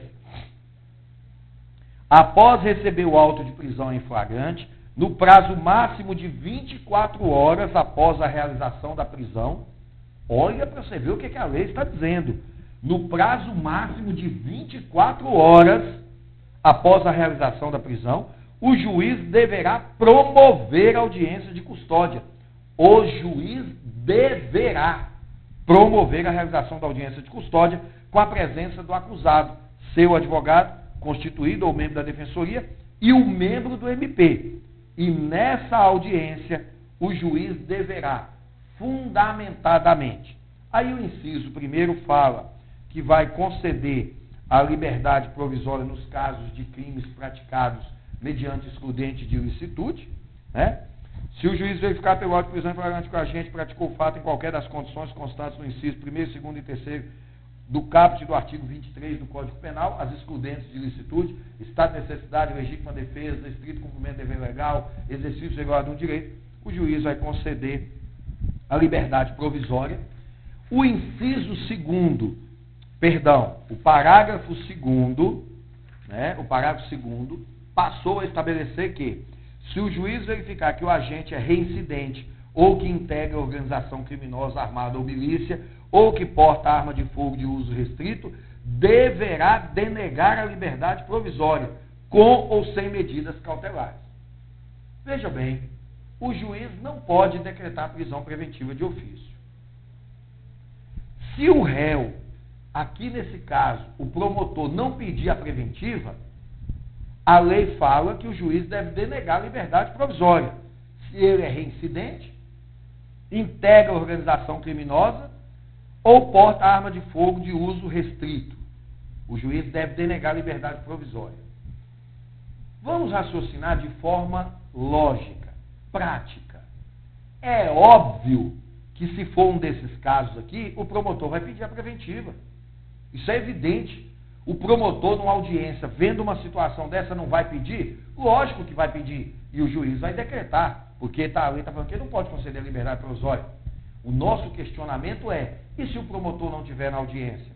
Após receber o auto de prisão em flagrante, no prazo máximo de 24 horas após a realização da prisão, olha para você ver o que, que a lei está dizendo. No prazo máximo de 24 horas após a realização da prisão, o juiz deverá promover audiência de custódia. O juiz deverá promover a realização da audiência de custódia com a presença do acusado, seu advogado, constituído ou membro da defensoria, e o membro do MP. E nessa audiência, o juiz deverá, fundamentadamente. Aí o inciso primeiro fala que vai conceder a liberdade provisória nos casos de crimes praticados mediante excludente de ilicitude, né? Se o juiz verificar pelo auto de prisão flagrante que o agente praticou o fato em qualquer das condições constantes no inciso 1, 2 e 3 do caput do artigo 23 do Código Penal, as excludentes de licitude, estado de necessidade, legítima defesa, estrito cumprimento de dever legal, exercício regular de um direito, o juiz vai conceder a liberdade provisória. O inciso segundo, perdão, o parágrafo segundo, né, o parágrafo segundo, passou a estabelecer que, se o juiz verificar que o agente é reincidente ou que integra organização criminosa armada ou milícia, ou que porta arma de fogo de uso restrito, deverá denegar a liberdade provisória, com ou sem medidas cautelares. Veja bem, o juiz não pode decretar prisão preventiva de ofício. Se o réu, aqui nesse caso, o promotor não pedir a preventiva, a lei fala que o juiz deve denegar a liberdade provisória. Se ele é reincidente, integra a organização criminosa ou porta arma de fogo de uso restrito. O juiz deve denegar a liberdade provisória. Vamos raciocinar de forma lógica, prática. É óbvio que se for um desses casos aqui, o promotor vai pedir a preventiva. Isso é evidente. O promotor, numa audiência, vendo uma situação dessa, não vai pedir? Lógico que vai pedir. E o juiz vai decretar. Porque tá, a lei está falando que ele não pode conceder a liberdade provisória. O nosso questionamento é: e se o promotor não estiver na audiência?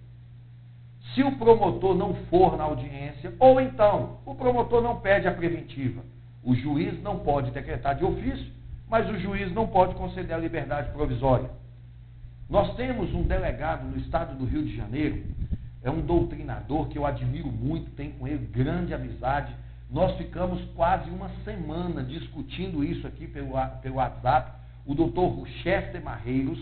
Se o promotor não for na audiência, ou então o promotor não pede a preventiva, o juiz não pode decretar de ofício, mas o juiz não pode conceder a liberdade provisória. Nós temos um delegado no estado do Rio de Janeiro, é um doutrinador que eu admiro muito, tenho com ele grande amizade. Nós ficamos quase uma semana discutindo isso aqui pelo, pelo WhatsApp o doutor Rochester Marreiros,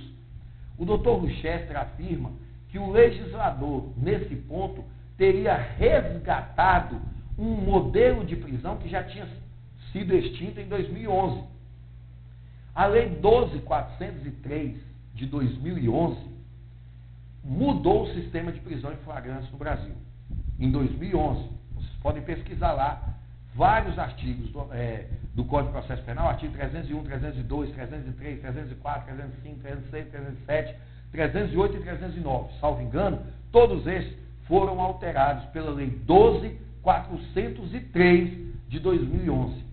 o doutor Rochester afirma que o legislador, nesse ponto, teria resgatado um modelo de prisão que já tinha sido extinto em 2011. A Lei 12.403 de 2011 mudou o sistema de prisão em flagrantes no Brasil. Em 2011, vocês podem pesquisar lá vários artigos do, é, do Código de Processo Penal, artigo 301, 302, 303, 304, 305, 306, 307, 308 e 309. Salvo engano, todos esses foram alterados pela Lei 12.403 de 2011.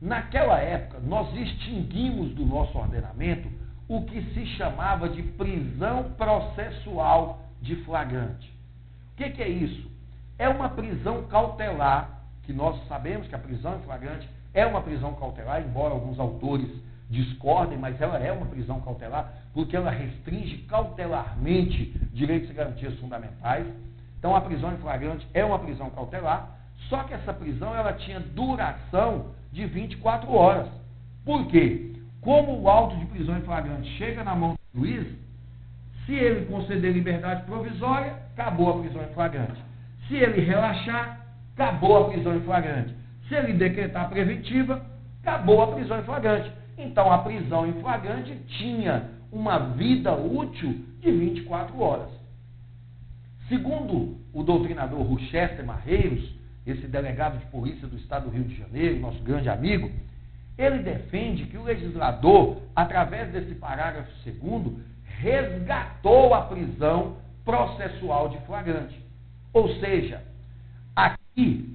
Naquela época, nós extinguimos do nosso ordenamento o que se chamava de prisão processual de flagrante. O que, que é isso? É uma prisão cautelar que nós sabemos que a prisão em flagrante é uma prisão cautelar, embora alguns autores discordem, mas ela é uma prisão cautelar, porque ela restringe cautelarmente direitos e garantias fundamentais. Então a prisão em flagrante é uma prisão cautelar, só que essa prisão ela tinha duração de 24 horas. Por quê? Como o auto de prisão em flagrante chega na mão do juiz, se ele conceder liberdade provisória, acabou a prisão em flagrante. Se ele relaxar, acabou a prisão em flagrante. Se ele decretar preventiva, acabou a prisão em flagrante. Então a prisão em flagrante tinha uma vida útil de 24 horas. Segundo o doutrinador Rochester Marreiros, esse delegado de polícia do estado do Rio de Janeiro, nosso grande amigo, ele defende que o legislador, através desse parágrafo segundo, resgatou a prisão processual de flagrante. Ou seja, E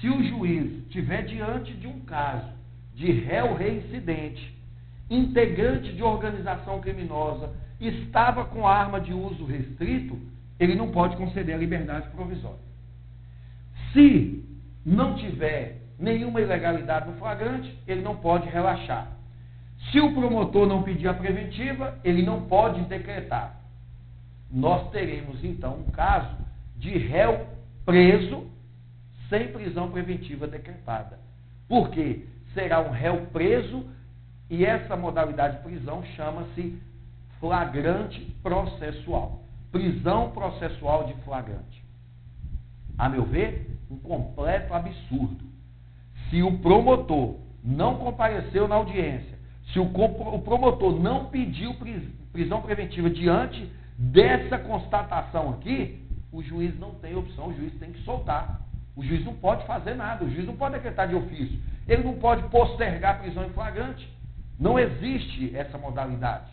se o juiz estiver diante de um caso de réu reincidente, integrante de organização criminosa, estava com arma de uso restrito, ele não pode conceder a liberdade provisória. Se não tiver nenhuma ilegalidade no flagrante, ele não pode relaxar. Se o promotor não pedir a preventiva, ele não pode decretar. Nós teremos então um caso de réu preso sem prisão preventiva decretada. Por quê? Será um réu preso e essa modalidade de prisão chama-se flagrante processual. Prisão processual de flagrante. A meu ver, um completo absurdo. Se o promotor não compareceu na audiência, se o, promotor não pediu prisão preventiva diante dessa constatação aqui, o juiz não tem opção, o juiz tem que soltar. O juiz não pode fazer nada, o juiz não pode decretar de ofício. Ele não pode postergar a prisão em flagrante. Não existe essa modalidade.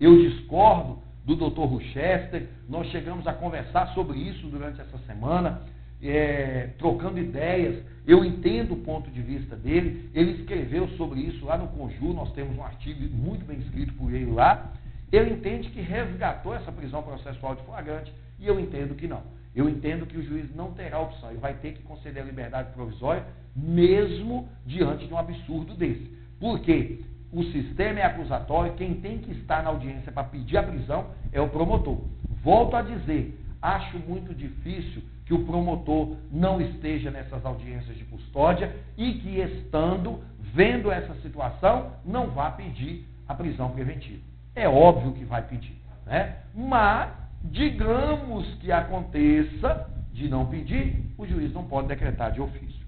Eu discordo do Dr. Rochester, nós chegamos a conversar sobre isso durante essa semana, é, trocando ideias. Eu entendo o ponto de vista dele, ele escreveu sobre isso lá no Conjur, nós temos um artigo muito bem escrito por ele lá. Ele entende que resgatou essa prisão processual de flagrante e eu entendo que não. Eu entendo que o juiz não terá opção e vai ter que conceder a liberdade provisória, mesmo diante de um absurdo desse. Por quê? o sistema é acusatório, quem tem que estar na audiência para pedir a prisão é o promotor. Volto a dizer, acho muito difícil que o promotor não esteja nessas audiências de custódia e que, estando, vendo essa situação, não vá pedir a prisão preventiva. É óbvio que vai pedir, né? Mas, digamos que aconteça de não pedir, o juiz não pode decretar de ofício.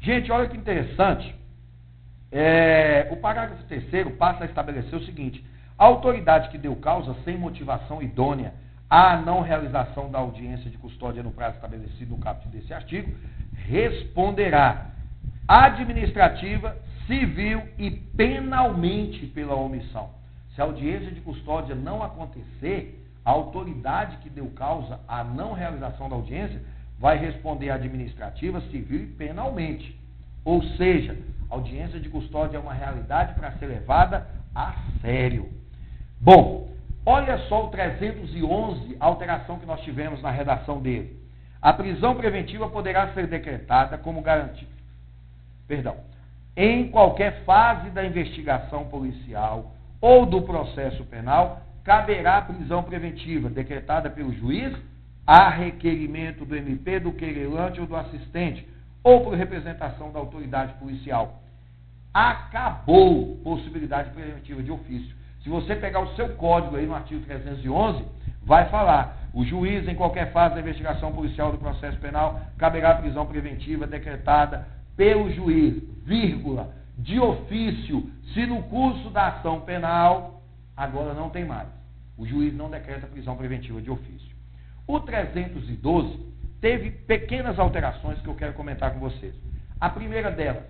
Gente, olha que interessante. É, o parágrafo terceiro passa a estabelecer o seguinte: a autoridade que deu causa sem motivação idônea à não realização da audiência de custódia no prazo estabelecido no caput desse artigo responderá administrativa, civil e penalmente pela omissão. Se a audiência de custódia não acontecer, a autoridade que deu causa à não realização da audiência vai responder administrativa, civil e penalmente. Ou seja, audiência de custódia é uma realidade para ser levada a sério. Bom, olha só o 311, a alteração que nós tivemos na redação dele. A prisão preventiva poderá ser decretada como garantia. Perdão. Em qualquer fase da investigação policial ou do processo penal, caberá a prisão preventiva decretada pelo juiz a requerimento do MP, do querelante ou do assistente, ou por representação da autoridade policial. Acabou possibilidade preventiva de ofício. Se você pegar o seu código aí no artigo 311, vai falar: o juiz, em qualquer fase da investigação policial do processo penal, caberá a prisão preventiva decretada pelo juiz, vírgula, de ofício, se no curso da ação penal, agora não tem mais. O juiz não decreta prisão preventiva de ofício. O 312 teve pequenas alterações que eu quero comentar com vocês. A primeira delas,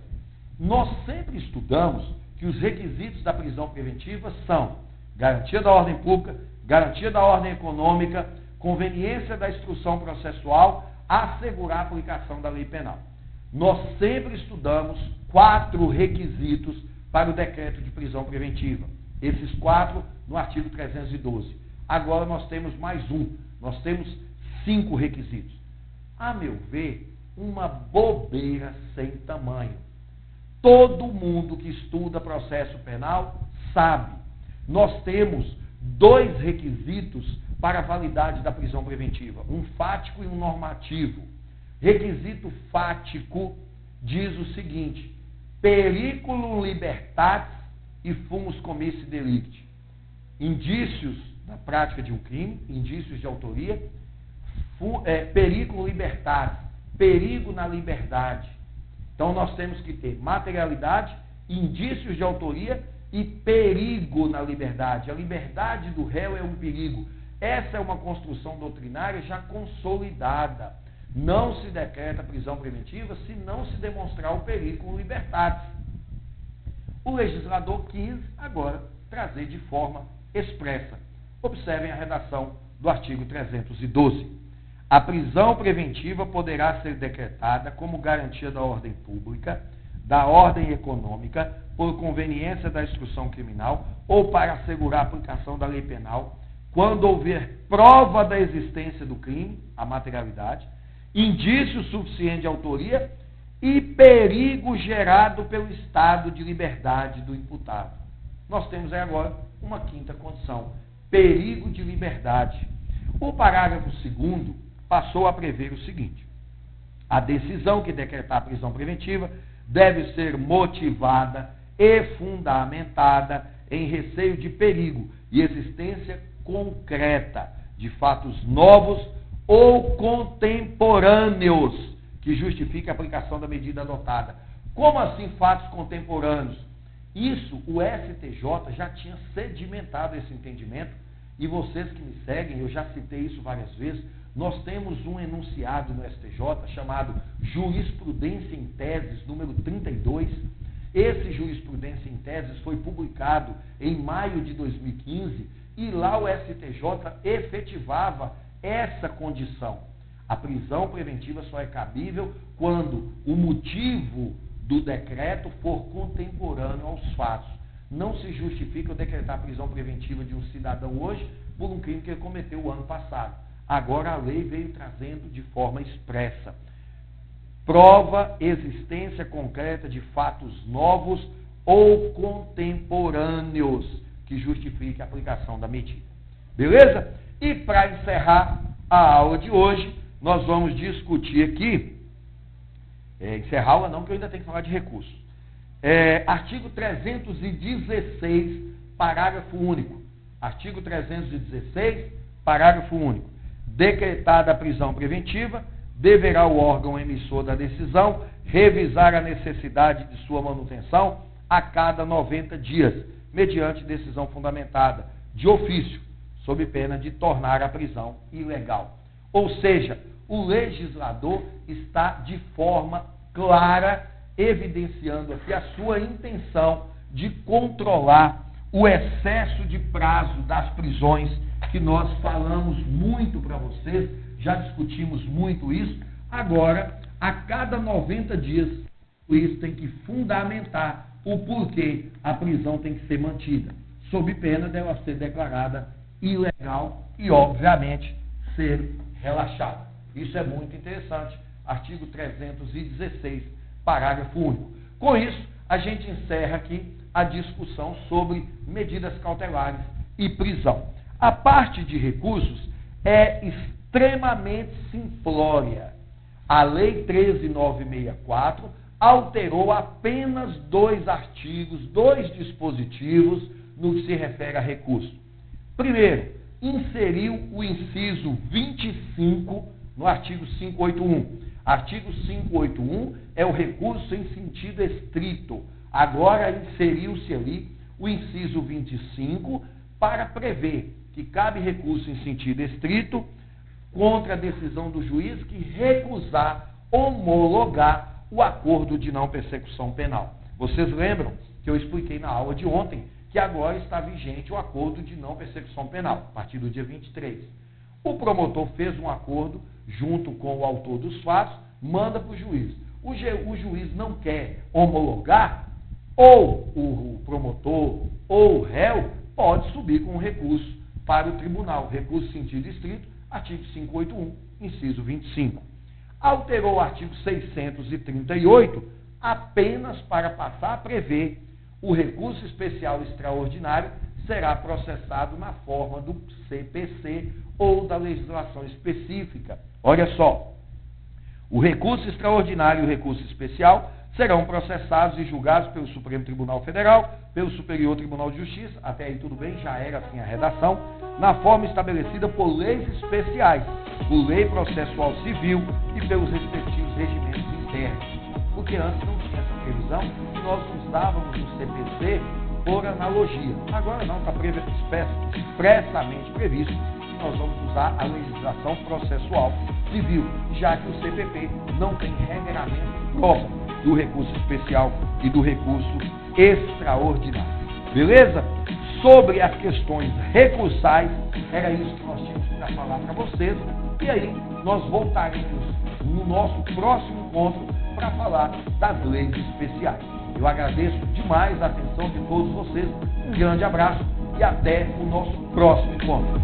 nós sempre estudamos que os requisitos da prisão preventiva são garantia da ordem pública, garantia da ordem econômica, conveniência da instrução processual, assegurar a aplicação da lei penal. Nós sempre estudamos quatro requisitos para o decreto de prisão preventiva. Esses quatro no artigo 312. Agora nós temos mais um. Nós temos cinco requisitos a meu ver, uma bobeira sem tamanho. Todo mundo que estuda processo penal sabe. Nós temos dois requisitos para a validade da prisão preventiva: um fático e um normativo. Requisito fático diz o seguinte: periculum libertatis e fumus comissi delicti. Indícios da prática de um crime, indícios de autoria, é, perigo libertário, perigo na liberdade. Então nós temos que ter materialidade, indícios de autoria e perigo na liberdade. A liberdade do réu é um perigo. Essa é uma construção doutrinária já consolidada. Não se decreta prisão preventiva se não se demonstrar o perigo libertário. O legislador quis agora trazer de forma expressa. Observem a redação do artigo 312. A prisão preventiva poderá ser decretada como garantia da ordem pública, da ordem econômica, por conveniência da instrução criminal ou para assegurar a aplicação da lei penal, quando houver prova da existência do crime, a materialidade, indício suficiente de autoria e perigo gerado pelo estado de liberdade do imputado. Nós temos aí agora uma quinta condição: perigo de liberdade. O parágrafo 2 passou a prever o seguinte: a decisão que decretar a prisão preventiva deve ser motivada e fundamentada em receio de perigo e existência concreta de fatos novos ou contemporâneos que justifiquem a aplicação da medida adotada. Como assim fatos contemporâneos? Isso o STJ já tinha sedimentado esse entendimento e vocês que me seguem, eu já citei isso várias vezes, nós temos um enunciado no STJ chamado Jurisprudência em Teses, número 32. Esse Jurisprudência em Teses foi publicado em maio de 2015 e lá o STJ efetivava essa condição. A prisão preventiva só é cabível quando o motivo do decreto for contemporâneo aos fatos. Não se justifica eu decretar a prisão preventiva de um cidadão hoje por um crime que ele cometeu o ano passado. Agora a lei veio trazendo de forma expressa. Prova existência concreta de fatos novos ou contemporâneos que justifique a aplicação da medida. Beleza? E para encerrar a aula de hoje, nós vamos discutir aqui, é, encerrar a aula não, porque eu ainda tenho que falar de recursos. É, artigo 316, parágrafo único. Artigo 316, parágrafo único. Decretada a prisão preventiva, deverá o órgão emissor da decisão revisar a necessidade de sua manutenção a cada 90 dias, mediante decisão fundamentada de ofício, sob pena de tornar a prisão ilegal. Ou seja, o legislador está de forma clara evidenciando aqui a sua intenção de controlar o excesso de prazo das prisões que nós falamos muito para vocês, já discutimos muito isso. Agora, a cada 90 dias, o juiz tem que fundamentar o porquê a prisão tem que ser mantida, sob pena dela ser declarada ilegal e, obviamente, ser relaxada. Isso é muito interessante. Artigo 316, parágrafo único. Com isso, a gente encerra aqui a discussão sobre medidas cautelares e prisão. A parte de recursos é extremamente simplória. A Lei 13964 alterou apenas dois artigos, dois dispositivos no que se refere a recurso. Primeiro, inseriu o inciso 25 no artigo 581. Artigo 581 é o recurso em sentido estrito. Agora inseriu-se ali o inciso 25 para prever que cabe recurso em sentido estrito contra a decisão do juiz que recusar homologar o acordo de não persecução penal. Vocês lembram que eu expliquei na aula de ontem que agora está vigente o acordo de não persecução penal, a partir do dia 23. O promotor fez um acordo junto com o autor dos fatos, manda para o juiz. O, juiz não quer homologar, ou o promotor ou o réu pode subir com um recurso para o tribunal. Recurso sentido estrito, artigo 581, inciso 25. Alterou o artigo 638 apenas para passar a prever o recurso especial extraordinário será processado na forma do CPC ou da legislação específica. Olha só, o recurso extraordinário e o recurso especial serão processados e julgados pelo Supremo Tribunal Federal, pelo Superior Tribunal de Justiça, até aí tudo bem, já era assim a redação, na forma estabelecida por leis especiais, por lei processual civil e pelos respectivos regimentos internos. Porque antes não tinha essa previsão e nós usávamos o CPC por analogia. Agora não, está expressamente previsto que nós vamos usar a legislação processual civil, já que o CPP não tem regramento próprio do recurso especial e do recurso extraordinário. Beleza? Sobre as questões recursais, era isso que nós tínhamos para falar para vocês. E aí nós voltaremos no nosso próximo encontro para falar das leis especiais. Eu agradeço demais a atenção de todos vocês. Um grande abraço e até o nosso próximo encontro.